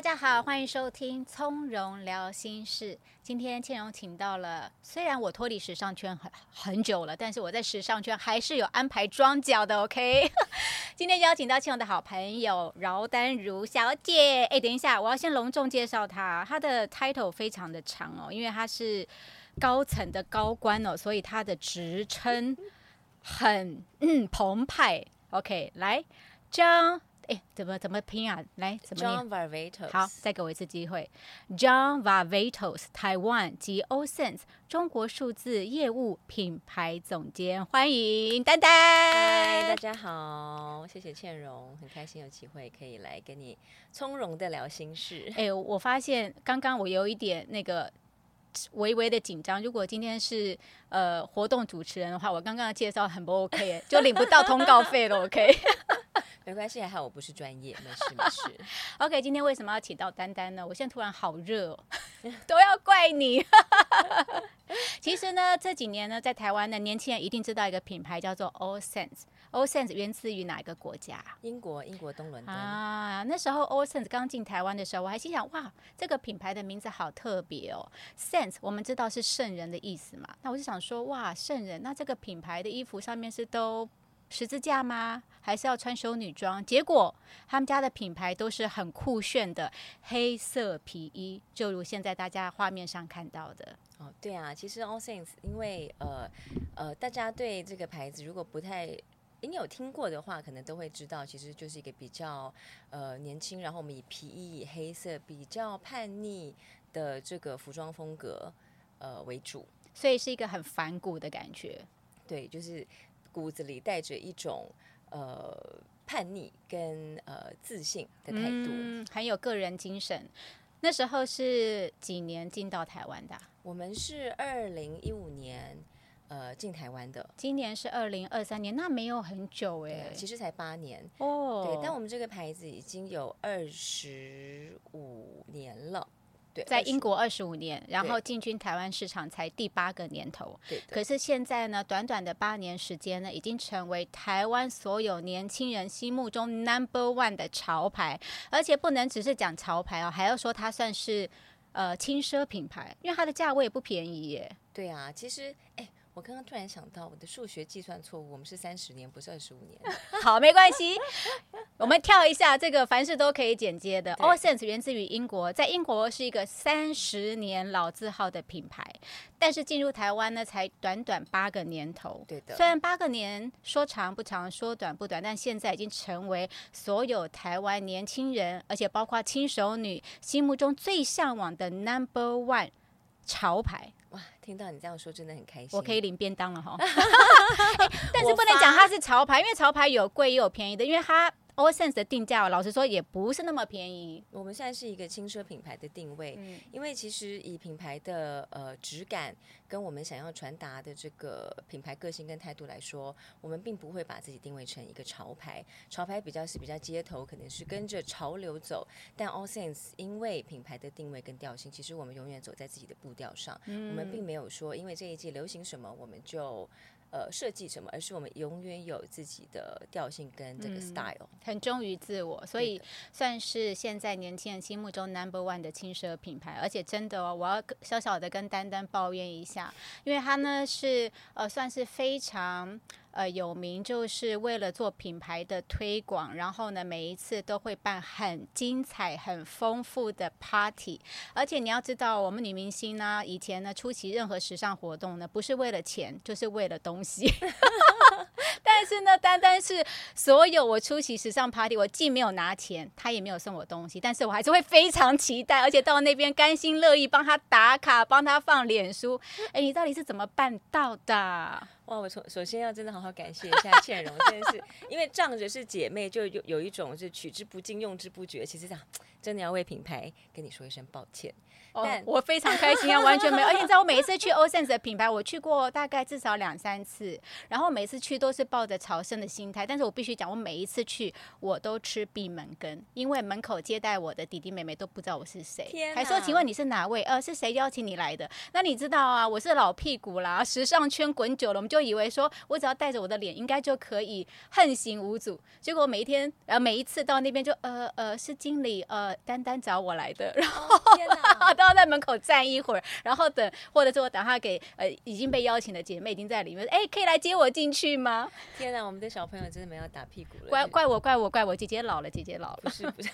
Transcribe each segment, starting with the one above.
大家好，欢迎收听《从容聊心事》。今天倩蓉请到了，虽然我脱离时尚圈很很久了，但是我在时尚圈还是有安排装脚的。OK，今天邀请到倩蓉的好朋友饶丹如小姐。哎，等一下，我要先隆重介绍她，她的 title 非常的长哦，因为她是高层的高官哦，所以她的职称很嗯澎湃。OK，来张。哎，怎么怎么拼啊？来，怎么念 j o h n Varvatos。好，再给我一次机会。John Varvatos，台湾及 O Sense 中国数字业务品牌总监，欢迎丹丹。嗨，大家好，谢谢倩蓉，很开心有机会可以来跟你从容的聊心事。哎，我发现刚刚我有一点那个微微的紧张。如果今天是呃活动主持人的话，我刚刚的介绍很不 OK，就领不到通告费了。OK。没关系，还好我不是专业，没事没事。OK，今天为什么要请到丹丹呢？我现在突然好热，都要怪你。其实呢，这几年呢，在台湾的年轻人一定知道一个品牌叫做 All Sense。All Sense 源自于哪一个国家？英国，英国东伦敦啊。那时候 All Sense 刚进台湾的时候，我还心想，哇，这个品牌的名字好特别哦。Sense 我们知道是圣人的意思嘛，那我就想说，哇，圣人，那这个品牌的衣服上面是都。十字架吗？还是要穿修女装？结果他们家的品牌都是很酷炫的黑色皮衣，就如现在大家画面上看到的。哦，对啊，其实 All Saints，因为呃呃，大家对这个牌子如果不太你有听过的话，可能都会知道，其实就是一个比较呃年轻，然后我们以皮衣以黑色比较叛逆的这个服装风格呃为主，所以是一个很反骨的感觉。对，就是。骨子里带着一种呃叛逆跟呃自信的态度，很有个人精神。那时候是几年进到台湾的？我们是二零一五年呃进台湾的，今年是二零二三年，那没有很久哎，其实才八年哦。对，但我们这个牌子已经有二十五年了。在英国二十五年，然后进军台湾市场才第八个年头。对，可是现在呢，短短的八年时间呢，已经成为台湾所有年轻人心目中 number one 的潮牌，而且不能只是讲潮牌哦，还要说它算是呃轻奢品牌，因为它的价位也不便宜耶。对啊，其实哎。我刚刚突然想到，我的数学计算错误，我们是三十年，不是二十五年。好，没关系，我们跳一下这个，凡事都可以剪接的。All Sense 源自于英国，在英国是一个三十年老字号的品牌，但是进入台湾呢，才短短八个年头。对的，虽然八个年说长不长，说短不短，但现在已经成为所有台湾年轻人，而且包括轻熟女心目中最向往的 Number One 潮牌。哇，听到你这样说，真的很开心。我可以领便当了哈，但是不能讲它是潮牌，因为潮牌有贵也有便宜的，因为它。All Sense 的定价，老实说也不是那么便宜。我们现在是一个轻奢品牌的定位，因为其实以品牌的呃质感跟我们想要传达的这个品牌个性跟态度来说，我们并不会把自己定位成一个潮牌。潮牌比较是比较街头，可能是跟着潮流走。但 All Sense 因为品牌的定位跟调性，其实我们永远走在自己的步调上。我们并没有说因为这一季流行什么，我们就。呃，设计什么，而是我们永远有自己的调性跟这个 style，很忠于自我，所以算是现在年轻人心目中 number one 的轻奢品牌。而且真的哦，我要小小的跟丹丹抱怨一下，因为他呢是呃算是非常。呃，有名就是为了做品牌的推广，然后呢，每一次都会办很精彩、很丰富的 party。而且你要知道，我们女明星呢，以前呢出席任何时尚活动呢，不是为了钱，就是为了东西。但是呢，单单是所有我出席时尚 party，我既没有拿钱，他也没有送我东西，但是我还是会非常期待，而且到那边甘心乐意帮他打卡，帮他放脸书。哎，你到底是怎么办到的？哇，我从首先要真的好好感谢一下倩蓉，真的是因为仗着是姐妹，就有有一种是取之不尽、用之不绝。其实这样真的要为品牌跟你说一声抱歉。但我非常开心啊，完全没有。而且你知道，我每一次去 Osense 的品牌，我去过大概至少两三次，然后每次去都是抱着朝圣的心态。但是我必须讲，我每一次去我都吃闭门羹，因为门口接待我的弟弟妹妹都不知道我是谁，还说请问你是哪位？呃，是谁邀请你来的？那你知道啊，我是老屁股啦，时尚圈滚久了，我们就以为说我只要带着我的脸，应该就可以横行无阻。结果每一天，呃，每一次到那边就呃呃是经理呃丹丹找我来的，然后天哪，都要在门口站一会儿，然后等或者是我打电话给呃已经被邀请的姐妹已经在里面，哎，可以来接我进去吗？天哪，我们的小朋友真的没有打屁股了，怪怪我怪我怪我，姐姐老了，姐姐老了，不是不是。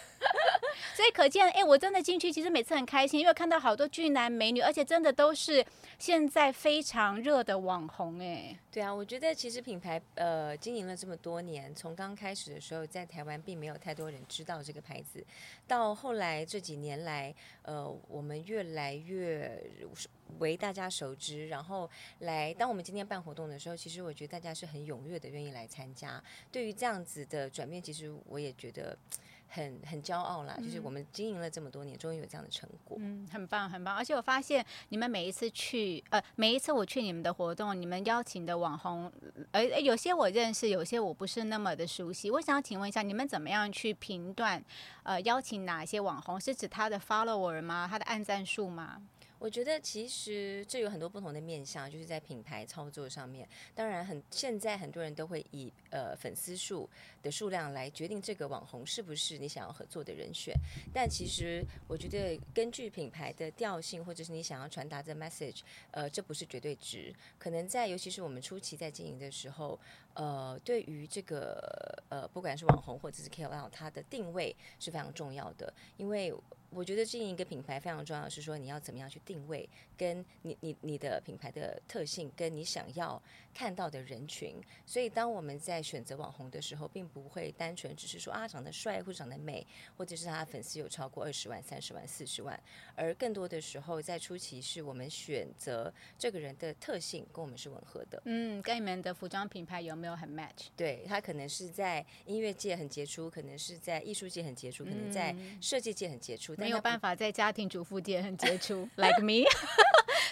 所以可见，哎，我真的进去，其实每次很开心，因为看到好多俊男美女，而且真的都是现在非常热的网红，哎。对啊，我觉得其实品牌呃经营了这么多年，从刚开始的时候在台湾并没有太多人知道这个牌子，到后来这几年来，呃，我们越来越为大家熟知，然后来当我们今天办活动的时候，其实我觉得大家是很踊跃的愿意来参加。对于这样子的转变，其实我也觉得。很很骄傲啦，就是我们经营了这么多年，终于有这样的成果。嗯，很棒很棒。而且我发现你们每一次去，呃，每一次我去你们的活动，你们邀请的网红，呃，有些我认识，有些我不是那么的熟悉。我想请问一下，你们怎么样去评断，呃，邀请哪些网红？是指他的 follower 吗？他的按赞数吗？我觉得其实这有很多不同的面向，就是在品牌操作上面。当然，很现在很多人都会以呃粉丝数的数量来决定这个网红是不是你想要合作的人选。但其实我觉得根据品牌的调性，或者是你想要传达的 message，呃，这不是绝对值。可能在尤其是我们初期在经营的时候，呃，对于这个呃不管是网红或者是 KOL，它的定位是非常重要的，因为。我觉得经营一个品牌非常重要，是说你要怎么样去定位，跟你你你的品牌的特性，跟你想要看到的人群。所以当我们在选择网红的时候，并不会单纯只是说啊长得帅或长得美，或者是他粉丝有超过二十万、三十万、四十万，而更多的时候在初期是我们选择这个人的特性跟我们是吻合的。嗯，跟你们的服装品牌有没有很 match？对他可能是在音乐界很杰出，可能是在艺术界很杰出，可能在设计界很杰出。没有办法在家庭主妇界很杰出，like me。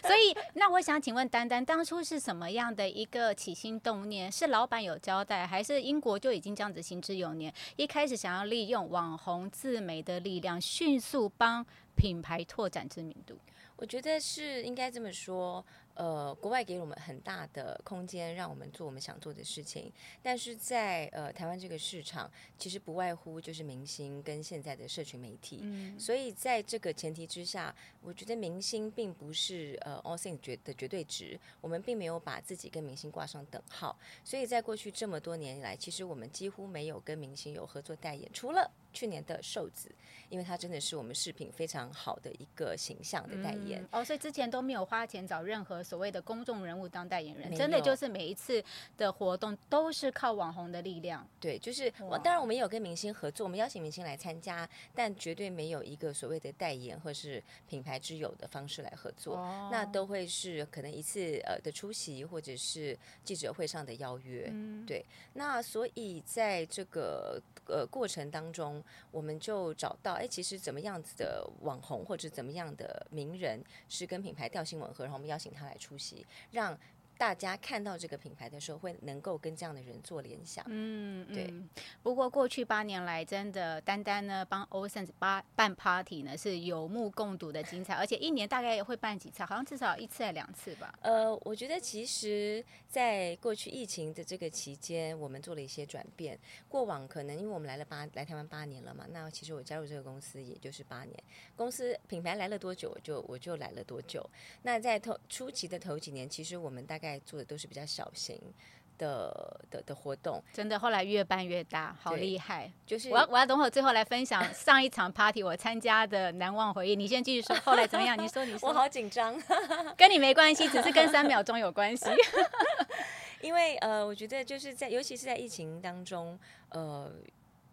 所以，那我想请问丹丹，当初是什么样的一个起心动念？是老板有交代，还是英国就已经这样子行之有年？一开始想要利用网红自媒的力量，迅速帮品牌拓展知名度？我觉得是应该这么说。呃，国外给我们很大的空间，让我们做我们想做的事情。但是在呃台湾这个市场，其实不外乎就是明星跟现在的社群媒体。嗯，所以在这个前提之下，我觉得明星并不是呃 all things 绝的绝对值。我们并没有把自己跟明星挂上等号。所以在过去这么多年以来，其实我们几乎没有跟明星有合作代言，除了去年的瘦子，因为他真的是我们饰品非常好的一个形象的代言。哦，所以之前都没有花钱找任何。所谓的公众人物当代言人，真的就是每一次的活动都是靠网红的力量。对，就是我当然我们也有跟明星合作，我们邀请明星来参加，但绝对没有一个所谓的代言或是品牌之友的方式来合作。那都会是可能一次呃的出席，或者是记者会上的邀约。嗯对，那所以在这个呃过程当中，我们就找到哎，其实怎么样子的网红或者怎么样的名人是跟品牌调性吻合，然后我们邀请他来。出席，让。大家看到这个品牌的时候，会能够跟这样的人做联想。嗯，对。不过过去八年来，真的丹丹呢帮 e a n 八办 party 呢是有目共睹的精彩，而且一年大概也会办几次，好像至少一次还两次吧。呃，我觉得其实在过去疫情的这个期间，我们做了一些转变。过往可能因为我们来了八来台湾八年了嘛，那其实我加入这个公司也就是八年，公司品牌来了多久，我就我就来了多久。那在头初期的头几年，其实我们大概在做的都是比较小型的的的活动，真的后来越办越大，好厉害！就是我要我要等会最后来分享 上一场 party 我参加的难忘回忆。你先继续说，后来怎么样？你说你 说，我好紧张，跟你没关系，只是跟三秒钟有关系。因为呃，我觉得就是在尤其是在疫情当中，呃。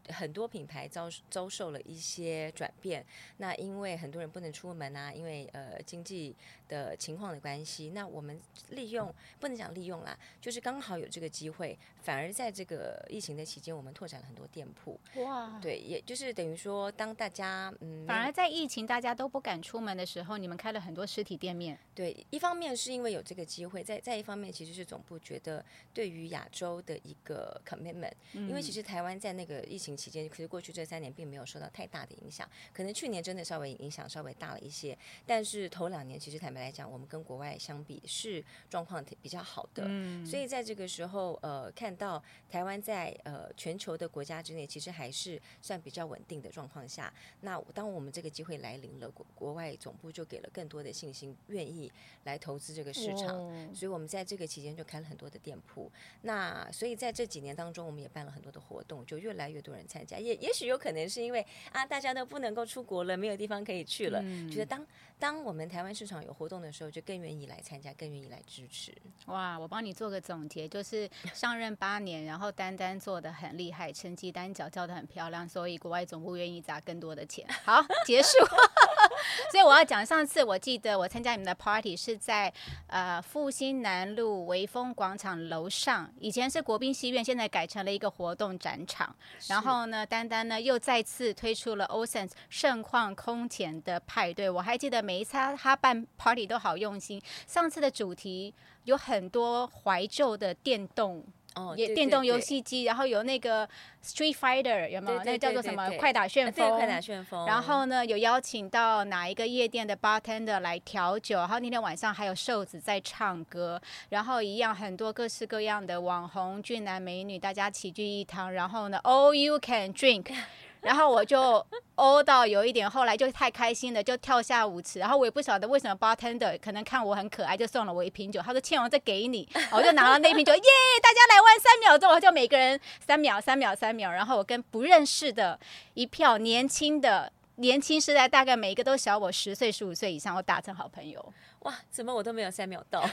很多品牌遭遭受了一些转变。那因为很多人不能出门啊，因为呃经济的情况的关系，那我们利用不能讲利用啦，就是刚好有这个机会，反而在这个疫情的期间，我们拓展了很多店铺。哇，对，也就是等于说，当大家嗯，反而在疫情大家都不敢出门的时候，你们开了很多实体店面。对，一方面是因为有这个机会，在在一方面其实是总部觉得对于亚洲的一个 commitment，因为其实台湾在那个疫情期间，其实过去这三年并没有受到太大的影响，可能去年真的稍微影响稍微大了一些，但是头两年其实坦白来讲，我们跟国外相比是状况比较好的，所以在这个时候，呃，看到台湾在呃全球的国家之内，其实还是算比较稳定的状况下，那当我们这个机会来临了，国国外总部就给了更多的信心，愿意来投资这个市场，所以我们在这个期间就开了很多的店铺，那所以在这几年当中，我们也办了很多的活动，就越来越多人参加，也也许有可能是因为啊，大家都不能够出国了，没有地方可以去了，觉得当当我们台湾市场有活动的时候，就更愿意来参加，更愿意来支持。哇，我帮你做个总结，就是上任八年，然后单单做的很厉害，成绩单脚叫的很漂亮，所以国外总部愿意砸更多的钱。好，结束。所以我要讲，上次我记得我参加你们的 party 是在呃复兴南路维丰广场楼上，以前是国宾戏院，现在改成了一个活动展场。然后呢，丹丹呢又再次推出了 Ocean 盛况空前的派对。我还记得每一次他办 party 都好用心。上次的主题有很多怀旧的电动。哦，也电动游戏机，然后有那个 Street Fighter 有没有？那叫做什么？快打旋风。快打旋风。然后呢，有邀请到哪一个夜店的 bartender 来调酒，然后那天晚上还有瘦子在唱歌，然后一样很多各式各样的网红俊男美女，大家齐聚一堂，然后呢，All you can drink。然后我就欧到有一点，后来就太开心了，就跳下舞池。然后我也不晓得为什么 bartender 可能看我很可爱，就送了我一瓶酒。他说：“倩蓉，这给你。”我就拿了那瓶酒，耶！大家来玩三秒钟，我就每个人三秒、三秒、三秒。然后我跟不认识的一票年轻的年轻时代，大概每一个都小我十岁、十五岁以上，我打成好朋友。哇，怎么我都没有三秒到？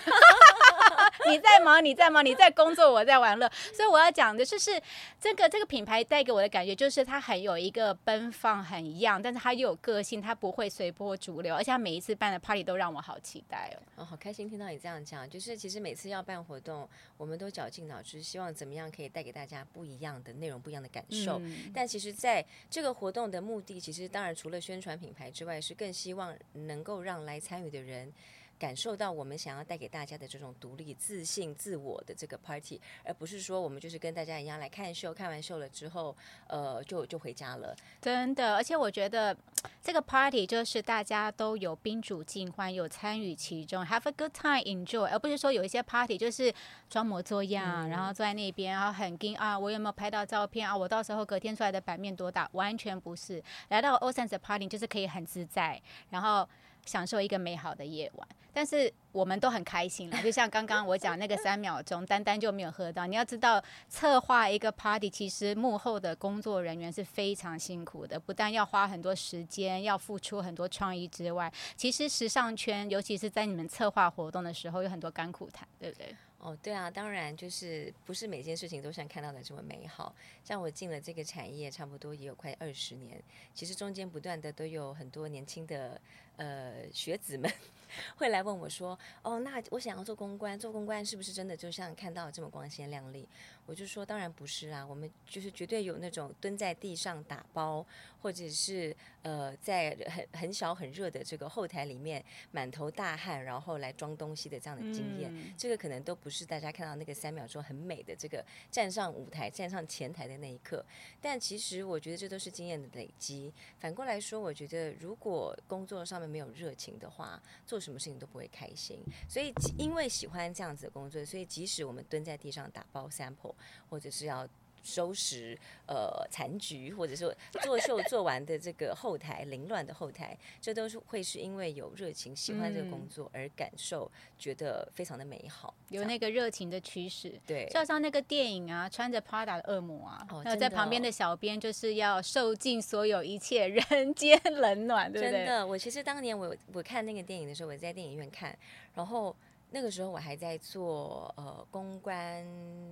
你在忙，你在忙，你在工作，我在玩乐。所以我要讲的就是这个这个品牌带给我的感觉，就是它很有一个奔放，很一样，但是它又有个性，它不会随波逐流，而且它每一次办的 party 都让我好期待哦。哦，好开心听到你这样讲，就是其实每次要办活动，我们都绞尽脑汁，希望怎么样可以带给大家不一样的内容，不一样的感受。但其实在这个活动的目的，其实当然除了宣传品牌之外，是更希望能够让来参与的人。感受到我们想要带给大家的这种独立、自信、自我的这个 party，而不是说我们就是跟大家一样来看秀，看完秀了之后，呃，就就回家了。真的，而且我觉得这个 party 就是大家都有宾主尽欢，有参与其中，have a good time，enjoy，而不是说有一些 party 就是装模作样，然后坐在那边，然后很惊啊，我有没有拍到照片啊？我到时候隔天出来的版面多大？完全不是，来到 o c e a n 的 party 就是可以很自在，然后。享受一个美好的夜晚，但是我们都很开心了。就像刚刚我讲那个三秒钟，单单就没有喝到。你要知道，策划一个 party，其实幕后的工作人员是非常辛苦的，不但要花很多时间，要付出很多创意之外，其实时尚圈，尤其是在你们策划活动的时候，有很多甘苦谈，对不对？哦，对啊，当然就是不是每件事情都像看到的这么美好。像我进了这个产业，差不多也有快二十年，其实中间不断的都有很多年轻的呃学子们 会来问我说：“哦，那我想要做公关，做公关是不是真的就像看到这么光鲜亮丽？”我就说：“当然不是啊，我们就是绝对有那种蹲在地上打包，或者是呃在很很小很热的这个后台里面满头大汗，然后来装东西的这样的经验。这个可能都不。”不是大家看到那个三秒钟很美的这个站上舞台、站上前台的那一刻，但其实我觉得这都是经验的累积。反过来说，我觉得如果工作上面没有热情的话，做什么事情都不会开心。所以因为喜欢这样子的工作，所以即使我们蹲在地上打包 sample，或者是要。收拾呃残局，或者说作秀做完的这个后台凌乱的后台，这都是会是因为有热情、喜欢这个工作而感受，觉得非常的美好，有那个热情的驱使。对，就像那个电影啊，穿着 Prada 的恶魔啊，还有在旁边的小编就是要受尽所有一切 人间冷暖，对不对？真的，我其实当年我我看那个电影的时候，我在电影院看，然后。那个时候我还在做呃公关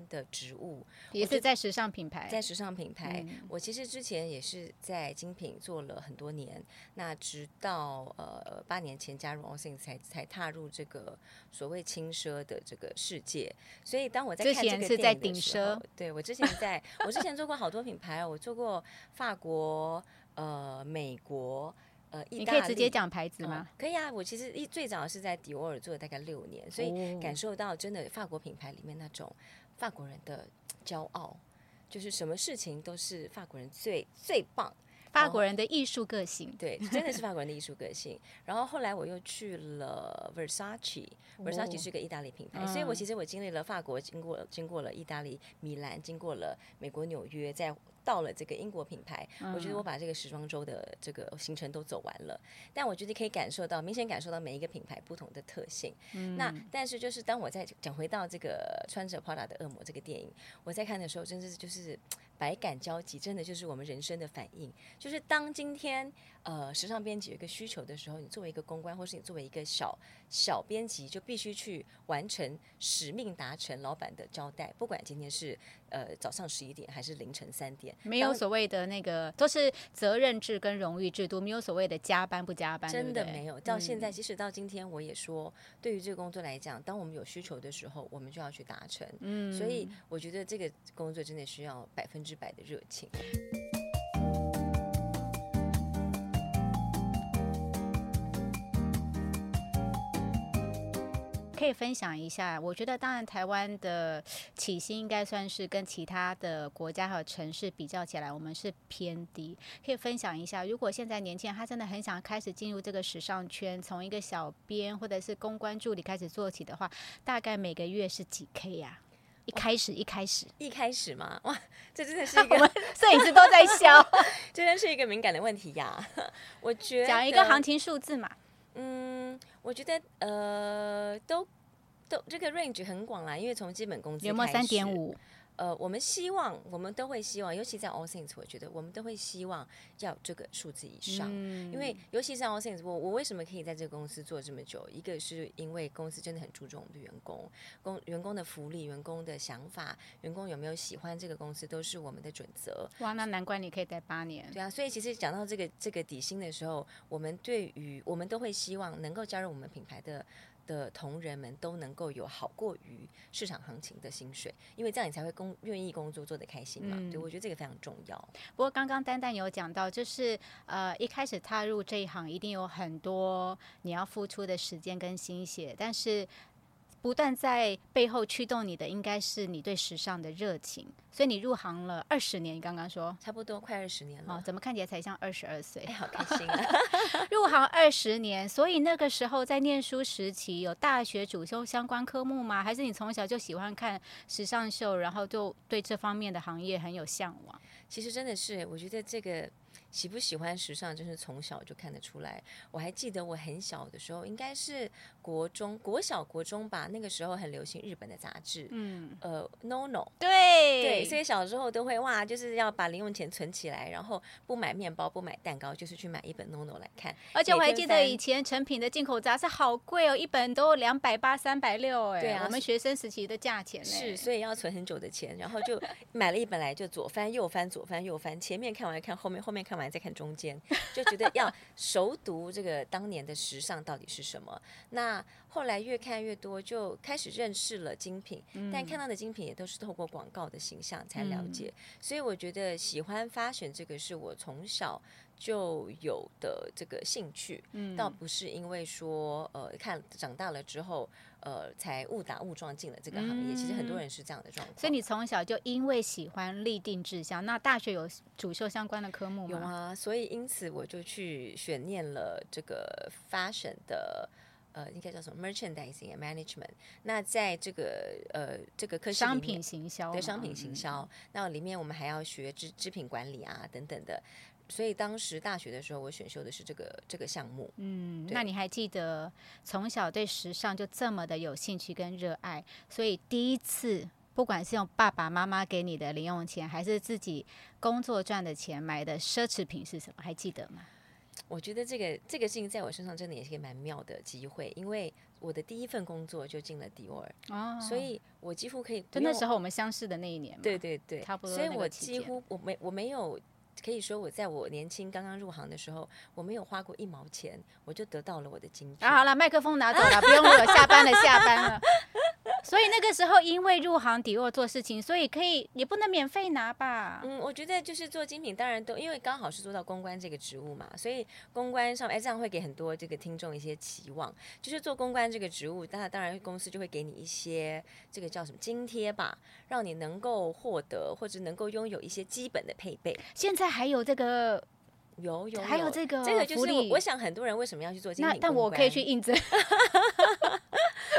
的职务，也是在时尚品牌，在时尚品牌。我其实之前也是在精品做了很多年，那直到呃八年前加入 All Things 才才踏入这个所谓轻奢的这个世界。所以当我在看这个电影的时候，对我之前在我之前做过好多品牌，我做过法国、呃美国。呃，你可以直接讲牌子吗？可以啊，我其实一最早是在迪奥尔做了大概六年，所以感受到真的法国品牌里面那种法国人的骄傲，就是什么事情都是法国人最最棒，法国人的艺术个性，对，真的是法国人的艺术个性。然后后来我又去了 Versace，Versace 是个意大利品牌，所以我其实我经历了法国，经过经过了意大利米兰，经过了美国纽约，在。到了这个英国品牌，我觉得我把这个时装周的这个行程都走完了，但我觉得可以感受到，明显感受到每一个品牌不同的特性。那但是就是当我在讲回到这个穿着 Prada 的恶魔这个电影，我在看的时候，真的是就是百感交集，真的就是我们人生的反应。就是当今天呃时尚编辑有一个需求的时候，你作为一个公关，或是你作为一个小小编辑，就必须去完成使命，达成老板的交代，不管今天是。呃，早上十一点还是凌晨三点？没有所谓的那个，都是责任制跟荣誉制度，没有所谓的加班不加班，真的没有。到现在，即使到今天，我也说，对于这个工作来讲，当我们有需求的时候，我们就要去达成。嗯，所以我觉得这个工作真的需要百分之百的热情。可以分享一下，我觉得当然台湾的起薪应该算是跟其他的国家和城市比较起来，我们是偏低。可以分享一下，如果现在年轻人他真的很想开始进入这个时尚圈，从一个小编或者是公关助理开始做起的话，大概每个月是几 K 呀？一开始一开始一开始嘛？哇，这真的是一个摄影师都在笑，真的是一个敏感的问题呀。我觉得讲一个行情数字嘛。嗯，我觉得呃，都都这个 range 很广啦，因为从基本工资有没有三点五？呃，我们希望，我们都会希望，尤其在 All Things，我觉得我们都会希望要这个数字以上。嗯，因为尤其是 All Things，我我为什么可以在这个公司做这么久？一个是因为公司真的很注重我们的员工，工员工的福利、员工的想法、员工有没有喜欢这个公司，都是我们的准则。哇，那难怪你可以待八年。对啊，所以其实讲到这个这个底薪的时候，我们对于我们都会希望能够加入我们品牌的。的同仁们都能够有好过于市场行情的薪水，因为这样你才会工愿意工作做得开心嘛。对，我觉得这个非常重要。不过刚刚丹丹有讲到，就是呃一开始踏入这一行，一定有很多你要付出的时间跟心血，但是。不断在背后驱动你的，应该是你对时尚的热情。所以你入行了二十年，你刚刚说差不多快二十年了。哦，怎么看起来才像二十二岁？好开心啊！入行二十年，所以那个时候在念书时期，有大学主修相关科目吗？还是你从小就喜欢看时尚秀，然后就对这方面的行业很有向往？其实真的是，我觉得这个。喜不喜欢时尚，真是从小就看得出来。我还记得我很小的时候，应该是国中、国小、国中吧。那个时候很流行日本的杂志，嗯，呃，No No，对对，所以小时候都会哇，就是要把零用钱存起来，然后不买面包、不买蛋糕，就是去买一本 No No 来看。而且我还记得以前成品的进口杂志好贵哦，一本都两百八、三百六，哎，对啊，我们学生时期的价钱是，所以要存很久的钱，然后就买了一本来，就左翻右翻，左翻右翻，前面看完看后面，后面看完。再看中间，就觉得要 熟读这个当年的时尚到底是什么。那后来越看越多，就开始认识了精品，但看到的精品也都是透过广告的形象才了解。所以我觉得喜欢发选这个是我从小就有的这个兴趣，倒不是因为说呃看长大了之后。呃，才误打误撞进了这个行业，其实很多人是这样的状况。所以你从小就因为喜欢立定志向，那大学有主修相关的科目吗？有啊，所以因此我就去选念了这个 fashion 的，呃，应该叫什么 merchandising management。那在这个呃这个科商品行销，对商品行销，那里面我们还要学织织品管理啊等等的。所以当时大学的时候，我选修的是这个这个项目。嗯，那你还记得从小对时尚就这么的有兴趣跟热爱？所以第一次，不管是用爸爸妈妈给你的零用钱，还是自己工作赚的钱买的奢侈品是什么？还记得吗？我觉得这个这个事情在我身上真的也是个蛮妙的机会，因为我的第一份工作就进了迪奥尔，哦，所以我几乎可以就那时候我们相识的那一年嘛，对对对，差不多所以我几乎我没我没有。可以说，我在我年轻刚刚入行的时候，我没有花过一毛钱，我就得到了我的金券。啊，好了，麦克风拿走了，不用了，下班了，下班了。所以那个时候，因为入行迪奥做事情，所以可以也不能免费拿吧？嗯，我觉得就是做精品，当然都因为刚好是做到公关这个职务嘛，所以公关上哎，这样会给很多这个听众一些期望，就是做公关这个职务，那当然公司就会给你一些这个叫什么津贴吧，让你能够获得或者能够拥有一些基本的配备。现在还有这个，有有还有这个这个就是我福利我想很多人为什么要去做精那品？但我可以去，应征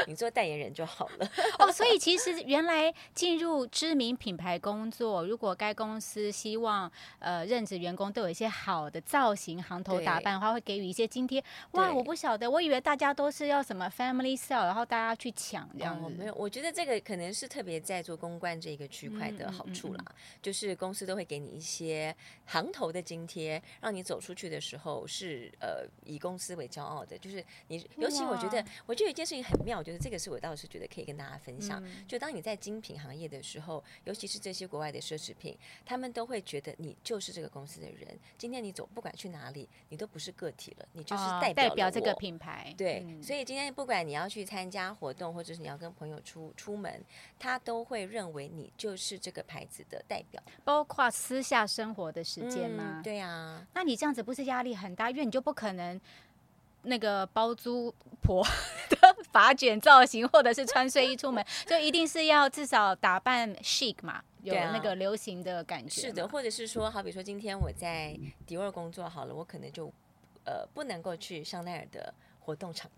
你做代言人就好了。哦。所以其实原来进入知名品牌工作，如果该公司希望呃任职员工都有一些好的造型、行头打扮的话，会给予一些津贴。哇，我不晓得，我以为大家都是要什么 family sale，然后大家去抢这样子。哦，没有，我觉得这个可能是特别在做公关这个区块的好处啦，嗯就是公司都会给你一些行头的津贴，让你走出去的时候是呃以公司为骄傲的。就是你，尤其我觉得，我觉得有一件事情很妙，就是这个是我倒是觉得可以跟大家分享。嗯就当你在精品行业的时候，尤其是这些国外的奢侈品，他们都会觉得你就是这个公司的人。今天你走不管去哪里，你都不是个体了，你就是哦代表、代表这个。品牌。对，嗯所以今天不管你要去参加活动，或者是你要跟朋友出出门，他都会认为你就是这个牌子的代表。包括私下生活的时间吗？嗯对啊，那你这样子不是压力很大？因为你就不可能那个包租婆的 发卷造型，或者是穿睡衣出门，就一定是要至少打扮 chic 嘛，有那个流行的感觉。是的，，或者是说，好比说今天我在迪奥工作好了，我可能就呃不能够去香奈儿的活动场子。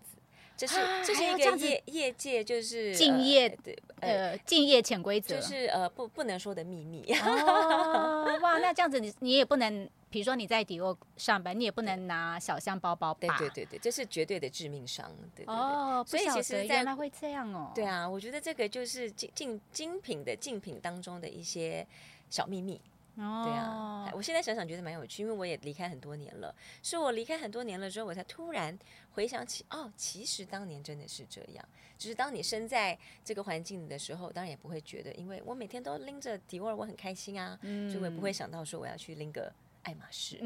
这是啊这是一个业业界就是敬业的呃呃，敬业潜规则。就是呃不不能说的秘密。哦，哇，那这样子你 你也不能，比如说你在迪奥上班，你也不能拿小箱包包吧？对对对对，这是绝对的致命伤。对对对。哦，所以其实在原来会这样哦。对啊，我觉得这个就是精精精品的竞品当中的一些小秘密。哦，对啊，我现在想想觉得蛮有趣，因为我也离开很多年了。是我离开很多年了之后，我才突然回想起，哦，其实当年真的是这样。就是当你身在这个环境的时候，当然也不会觉得，因为我每天都拎着迪奥，我很开心啊，所以我也不会想到说我要去拎个爱马仕。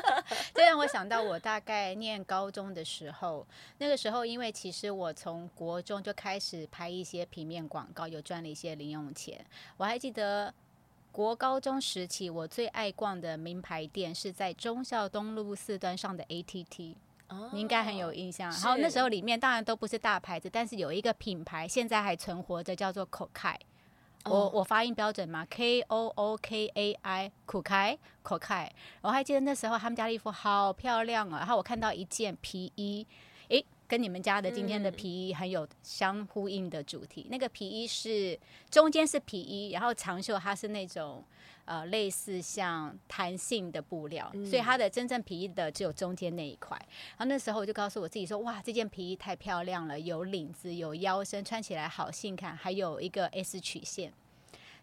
这让我想到我大概念高中的时候，那个时候因为其实我从国中就开始拍一些平面广告，又赚了一些零用钱。我还记得国高中时期，我最爱逛的名牌店是在忠孝东路四段上的 ATT。哦你应该很有印象。然后那时候里面当然都不是大牌子，但是有一个品牌现在还存活着，叫做口凯。我哦我发音标准吗？K O O K A I 苦开口凯。我还记得那时候他们家的衣服好漂亮哦。然后我看到一件皮衣，诶，跟你们家的今天的嗯皮衣很有相呼应的主题。那个皮衣是中间是皮衣，然后长袖它是那种呃类似像弹性的布料，所以它的真正皮衣的只有中间那一块。然后那时候我就告诉我自己说，哇，这件皮衣太漂亮了，有领子，有腰身，穿起来好性感，还有一个 S 曲线，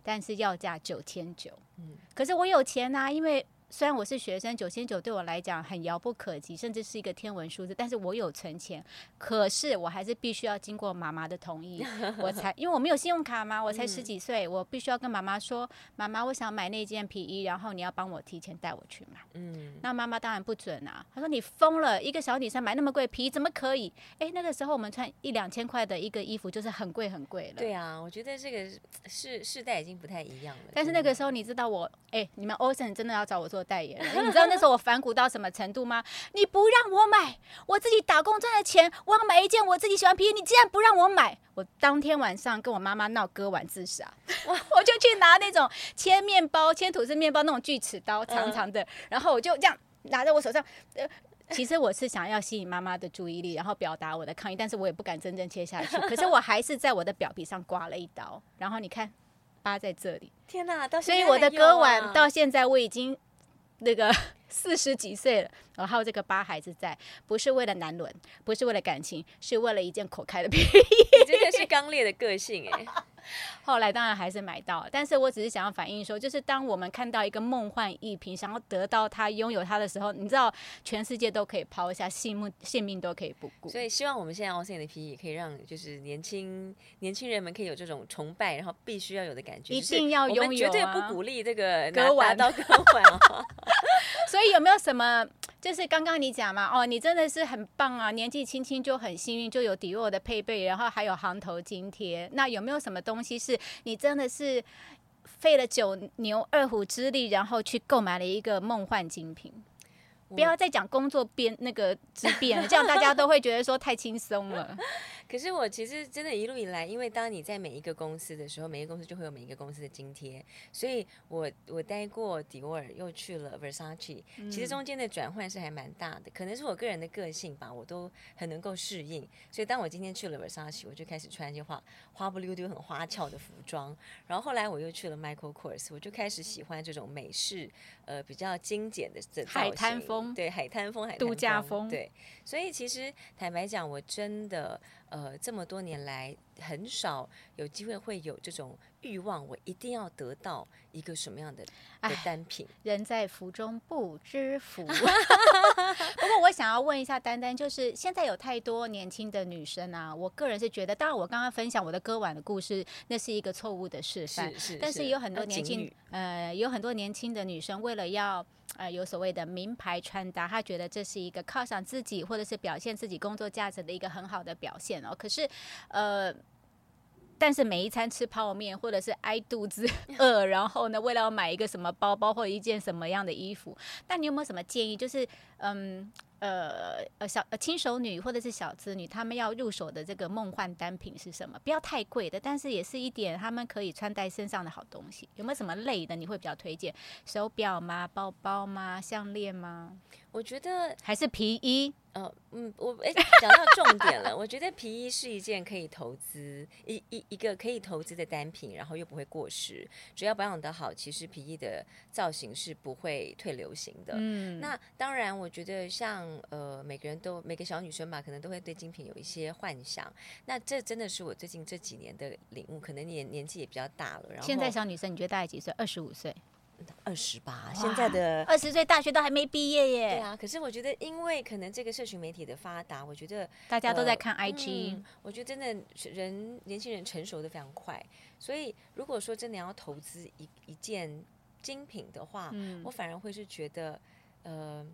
但是要价九千九。嗯可是我有钱呐、因为虽然我是学生，九千九对我来讲很遥不可及，甚至是一个天文数字，但是我有存钱，可是我还是必须要经过妈妈的同意，我才因为我没有信用卡嘛，我才十几岁，我必须要跟妈妈说，妈妈，我想买那件皮衣，然后你要帮我提前带我去买。嗯，那妈妈当然不准啊，她说你疯了，一个小女生买那么贵皮衣怎么可以？哎，那个时候我们穿一两千块的一个衣服就是很贵很贵了。对啊，我觉得这个世世代已经不太一样了。但是那个时候，你知道我，哎、你们 Ocean 真的要找我做代言人，你知道那时候我反骨到什么程度吗？你不让我买，我自己打工赚的钱，我要买一件我自己喜欢皮衣，你竟然不让我买，我当天晚上跟我妈妈闹割腕自杀，我 我就去拿那种切面包、切吐司面包那种锯齿刀，长长的，然后我就这样拿在我手上，呃。其实我是想要吸引妈妈的注意力，然后表达我的抗议，但是我也不敢真正切下去。可是我还是在我的表皮上刮了一刀，然后你看疤在这里。天哪，到所以我的割腕到现在我已经那个 四十几岁了，然后这个疤还是在，不是为了男伦，不是为了感情，是为了一件口开的皮。你真的是刚烈的个性哎。后来当然还是买到，但是我只是想要反映说，就是当我们看到一个梦幻逸品，想要得到它、拥有它的时候，你知道，全世界都可以抛下，性命性命都可以不顾。所以希望我们现在 o c 的 P E 可以让就是年轻年轻人们可以有这种崇拜，然后必须要有的感觉，一定要拥有，绝对不鼓励这个割腕到割腕。所以有没有什么？就是刚刚你讲嘛，哦，你真的是很棒啊，年纪轻轻就很幸运，就有迪奥的配备，然后还有行头津贴。那有没有什么东西是你真的是费了九牛二虎之力，然后去购买了一个梦幻精品？不要再讲工作变那个之变了，这样大家都会觉得说太轻松了。可是我其实真的一路以来，因为当你在每一个公司的时候，每一个公司就会有每一个公司的津贴，所以我我待过迪沃尔，又去了 Versace，其实中间的转换是还蛮大的。可能是我个人的个性吧，我都很能够适应。所以当我今天去了 Versace，我就开始穿一些花花不溜丢、很花俏的服装。然后后来我又去了 Michael Kors，我就开始喜欢这种美式呃比较精简的这海滩风，对海滩风、海度假风，对。所以其实坦白讲，我真的。呃，这么多年来，很少有机会会有这种欲望，我一定要得到一个什么样的的单品？人在福中不知福。不过我想要问一下丹丹，就是现在有太多年轻的女生啊，我个人是觉得，当然我刚刚分享我的割腕的故事，那是一个错误的示范，是是。但是有很多年轻，呃，有很多年轻的女生为了要。呃，有所谓的名牌穿搭，他觉得这是一个犒赏自己或者是表现自己工作价值的一个很好的表现哦。可是，呃，但是每一餐吃泡面或者是挨肚子 饿，然后呢，为了要买一个什么包包或者一件什么样的衣服，那你有没有什么建议？就是嗯。呃呃，小呃轻熟女或者是小资女，她们要入手的这个梦幻单品是什么？不要太贵的，但是也是一点她们可以穿戴身上的好东西。有没有什么类的你会比较推荐？手表吗？包包吗？项链吗？我觉得还是皮衣。呃嗯，我哎讲到重点了。我觉得皮衣是一件可以投资一一一个可以投资的单品，然后又不会过时，只要保养得好，其实皮衣的造型是不会退流行的。嗯，那当然，我觉得像呃每个人都每个小女生吧，可能都会对精品有一些幻想。那这真的是我最近这几年的领悟，可能年年纪也比较大了。然后现在小女生，你觉得大概几岁？二十五岁。二十八，现在的二十岁大学都还没毕业耶。对啊，可是我觉得，因为可能这个社群媒体的发达，我觉得大家都在看 IG，我觉得真的人年轻人成熟的非常快。所以如果说真的要投资一一件精品的话，我反而会是觉得，呃。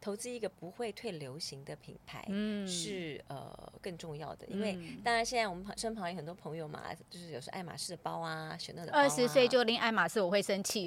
投资一个不会退流行的品牌，嗯，是呃更重要的。因为当然现在我们旁身旁有很多朋友嘛，就是有时候爱马仕的包啊，选那的二十岁就拎爱马仕，我会生气。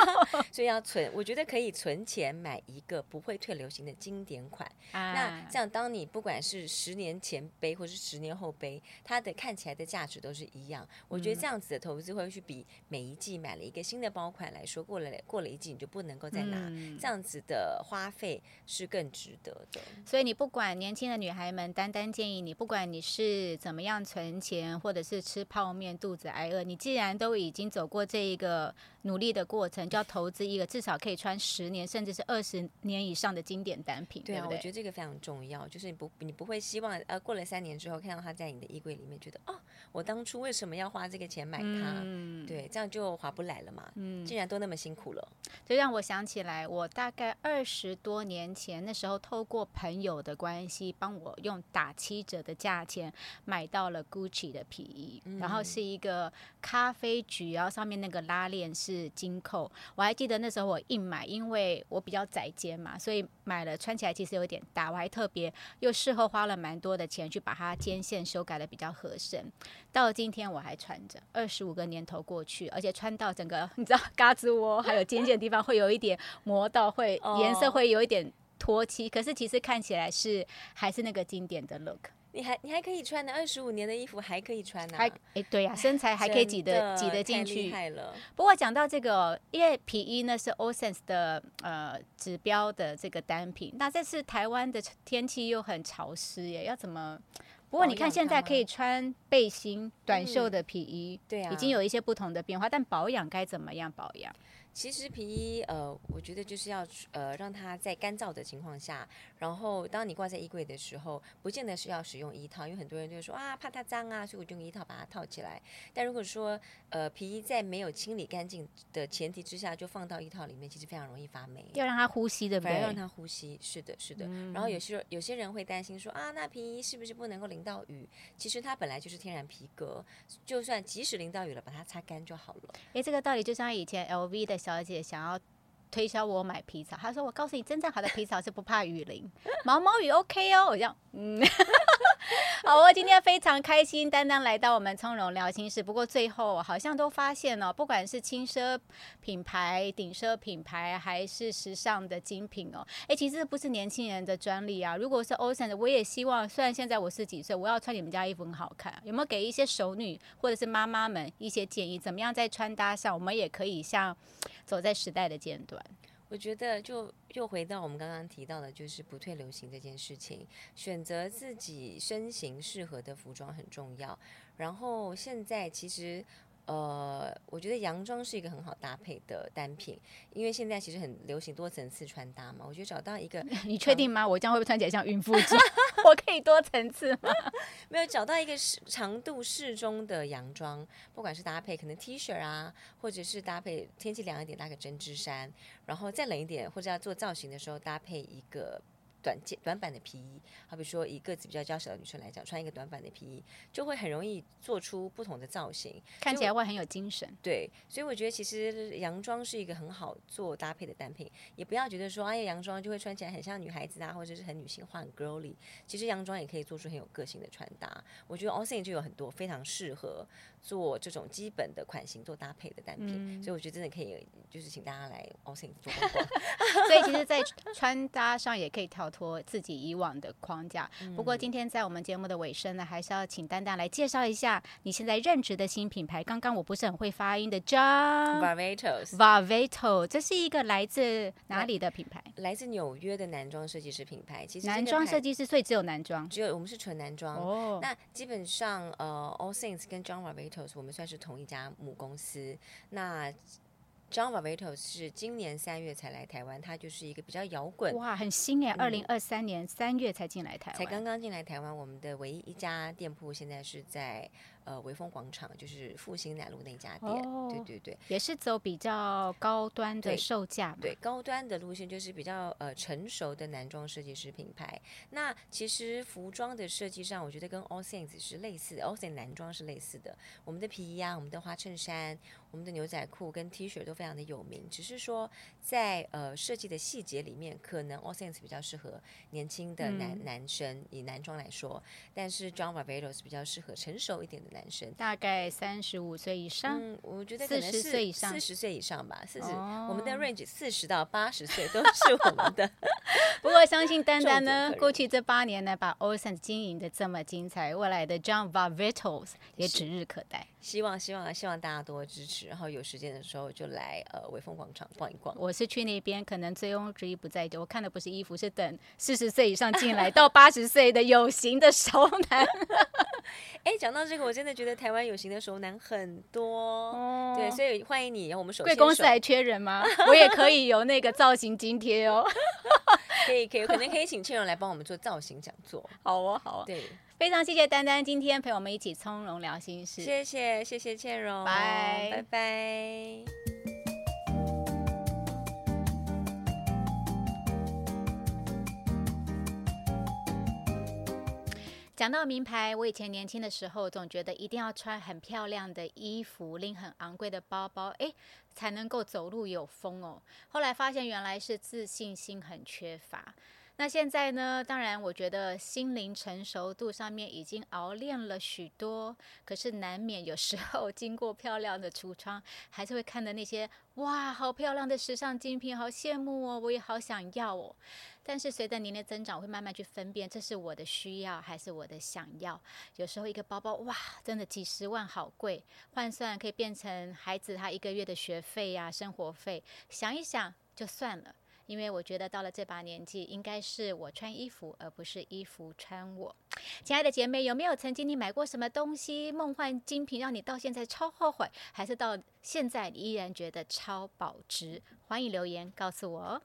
所以要存，我觉得可以存钱买一个不会退流行的经典款。那这样，当你不管是十年前背或是十年后背，它的看起来的价值都是一样。我觉得这样子的投资会去比每一季买了一个新的包款来说，过了过了一季你就不能够再拿这样子的花费。是更值得的，所以你不管年轻的女孩们，单单建议你，不管你是怎么样存钱，或者是吃泡面肚子挨饿，你既然都已经走过这一个努力的过程，就要投资一个至少可以穿十年，甚至是二十年以上的经典单品。对啊，我觉得这个非常重要，就是你不你不会希望呃过了三年之后看到它在你的衣柜里面，觉得哦，我当初为什么要花这个钱买它？嗯对，这样就划不来了嘛。嗯，既然都那么辛苦了，就让我想起来，我大概二十多年前。那时候透过朋友的关系，帮我用打七折的价钱买到了 Gucci 的皮衣，然后是一个咖啡橘，然后上面那个拉链是金扣。我还记得那时候我硬买，因为我比较窄肩嘛，所以买了穿起来其实有点大。我还特别又事后花了蛮多的钱去把它肩线修改的比较合身。到了今天我还穿着，二十五个年头过去，而且穿到整个你知道嘎吱窝还有尖尖的地方会有一点磨到，会颜色会有一点。脱漆，可是其实看起来是还是那个经典的 look。你还你还可以穿的二十五年的衣服还可以穿呢，还哎对呀，身材还可以挤得挤得进去。不过讲到这个，因为皮衣呢是 Osense 的呃指标的这个单品，那这次台湾的天气又很潮湿耶，要怎么？不过你看现在可以穿背心短袖的皮衣，对啊，已经有一些不同的变化，但保养该怎么样保养？其实皮衣，呃，我觉得就是要呃让它在干燥的情况下，然后当你挂在衣柜的时候，不见得是要使用衣套，因为很多人就会说啊怕它脏啊，所以我就用衣套把它套起来。但如果说呃皮衣在没有清理干净的前提之下就放到衣套里面，其实非常容易发霉。要让它呼吸，对不对？让它呼吸，是的，是的。然后有些有些人会担心说啊，那皮衣是不是不能够淋到雨？其实它本来就是天然皮革，就算即使淋到雨了，把它擦干就好了。哎，这个道理就像以前 LV 的。小姐想要推销我买皮草，她说：“我告诉你，真正好的皮草是不怕雨淋，毛毛雨 OK 哦。”我讲，嗯。好，我今天非常开心，丹丹来到我们从容聊心事。不过最后好像都发现哦，不管是轻奢品牌、顶奢品牌，还是时尚的精品哦，哎，其实不是年轻人的专利啊。如果是 Ocean 的，我也希望，虽然现在我十几岁，我要穿你们家衣服很好看，有没有给一些熟女或者是妈妈们一些建议？怎么样在穿搭上，我们也可以像走在时代的尖端？我觉得就又回到我们刚刚提到的，就是不退流行这件事情，选择自己身形适合的服装很重要。然后现在其实。呃，我觉得洋装是一个很好搭配的单品，因为现在其实很流行多层次穿搭嘛。我觉得找到一个，你确定吗？我这样会不会穿起来像孕妇装？我可以多层次吗？没有找到一个适长度适中的洋装，不管是搭配可能 T 恤啊，或者是搭配天气凉一点搭个针织衫，然后再冷一点或者要做造型的时候搭配一个。短件短版的皮衣，好比说以个子比较娇小的女生来讲，穿一个短版的皮衣，就会很容易做出不同的造型，看起来会很有精神。对，所以我觉得其实洋装是一个很好做搭配的单品，也不要觉得说哎洋装就会穿起来很像女孩子啊，或者是很女性化、很 girly。其实洋装也可以做出很有个性的穿搭。我觉得 Allsin 就有很多非常适合。做这种基本的款型做搭配的单品，所以我觉得真的可以，就是请大家来 a l s i n 做逛逛。所以其实，在穿搭上也可以跳脱自己以往的框架。不过今天在我们节目的尾声呢，还是要请丹丹来介绍一下你现在任职的新品牌。刚刚我不是很会发音的，John Varvatos，Varvatos，这是一个来自哪里的品牌？来自纽约的男装设计师品牌。其实男装设计师，所以只有男装，只有我们是纯男装。哦，那基本上呃，All Things 跟 John Varvatos。我们算是同一家母公司。那 John Varvatos 是今年三月才来台湾，他就是一个比较摇滚，哇，很新哎，二零二三年三月才进来台湾，才刚刚进来台湾。我们的唯一一家店铺现在是在。呃，维风广场就是复兴南路那家店，对对对，也是走比较高端的售价，对高端的路线就是比较呃成熟的男装设计师品牌。那其实服装的设计上，我觉得跟 All Things 是类似的，All Things 男装是类似的。我们的皮衣啊，我们的花衬衫，我们的牛仔裤跟 T 恤都非常的有名，只是说在呃设计的细节里面，可能 All Things 比较适合年轻的男男生，以男装来说，但是 John Varvatos 比较适合成熟一点的。男生。大概三十五岁以上，嗯，我觉得四十岁以上，四十岁以上吧，四十，我们的 range 四十到八十岁都是我们的。不过相信丹丹呢，过去这八年呢，把 Ocean 经营的这么精彩，未来的 John Varvatos 也指日可待。希望希望希望大家多支持，然后有时间的时候就来呃威风广场逛一逛。我是去那边，可能醉翁之意不在酒，我看的不是衣服，是等四十岁以上进来到八十岁的有型的熟男。哎，讲到这个，我真的觉得台湾有型的熟男很多，对，所以欢迎你。我们首贵公司还缺人吗？我也可以有那个造型津贴哦。可以可以，可能可以请倩蓉来帮我们做造型讲座。好啊好啊，对。非常谢谢丹丹今天陪我们一起从容聊心事。谢谢谢谢倩蓉，拜拜拜。讲到名牌，我以前年轻的时候总觉得一定要穿很漂亮的衣服，拎很昂贵的包包，哎，才能够走路有风哦。后来发现原来是自信心很缺乏。那现在呢？当然，我觉得心灵成熟度上面已经熬练了许多，可是难免有时候 经过漂亮的橱窗，还是会看的那些哇，好漂亮的时尚精品，好羡慕哦，我也好想要哦。但是随着年龄增长，我会慢慢去分辨，这是我的需要还是我的想要。有时候一个包包哇，真的几十万，好贵，换算可以变成孩子他一个月的学费呀、生活费，想一想就算了。因为我觉得到了这把年纪，应该是我穿衣服，而不是衣服穿我。亲爱的姐妹，有没有曾经你买过什么东西，梦幻精品，让你到现在超后悔，还是到现在你依然觉得超保值？欢迎留言告诉我哦。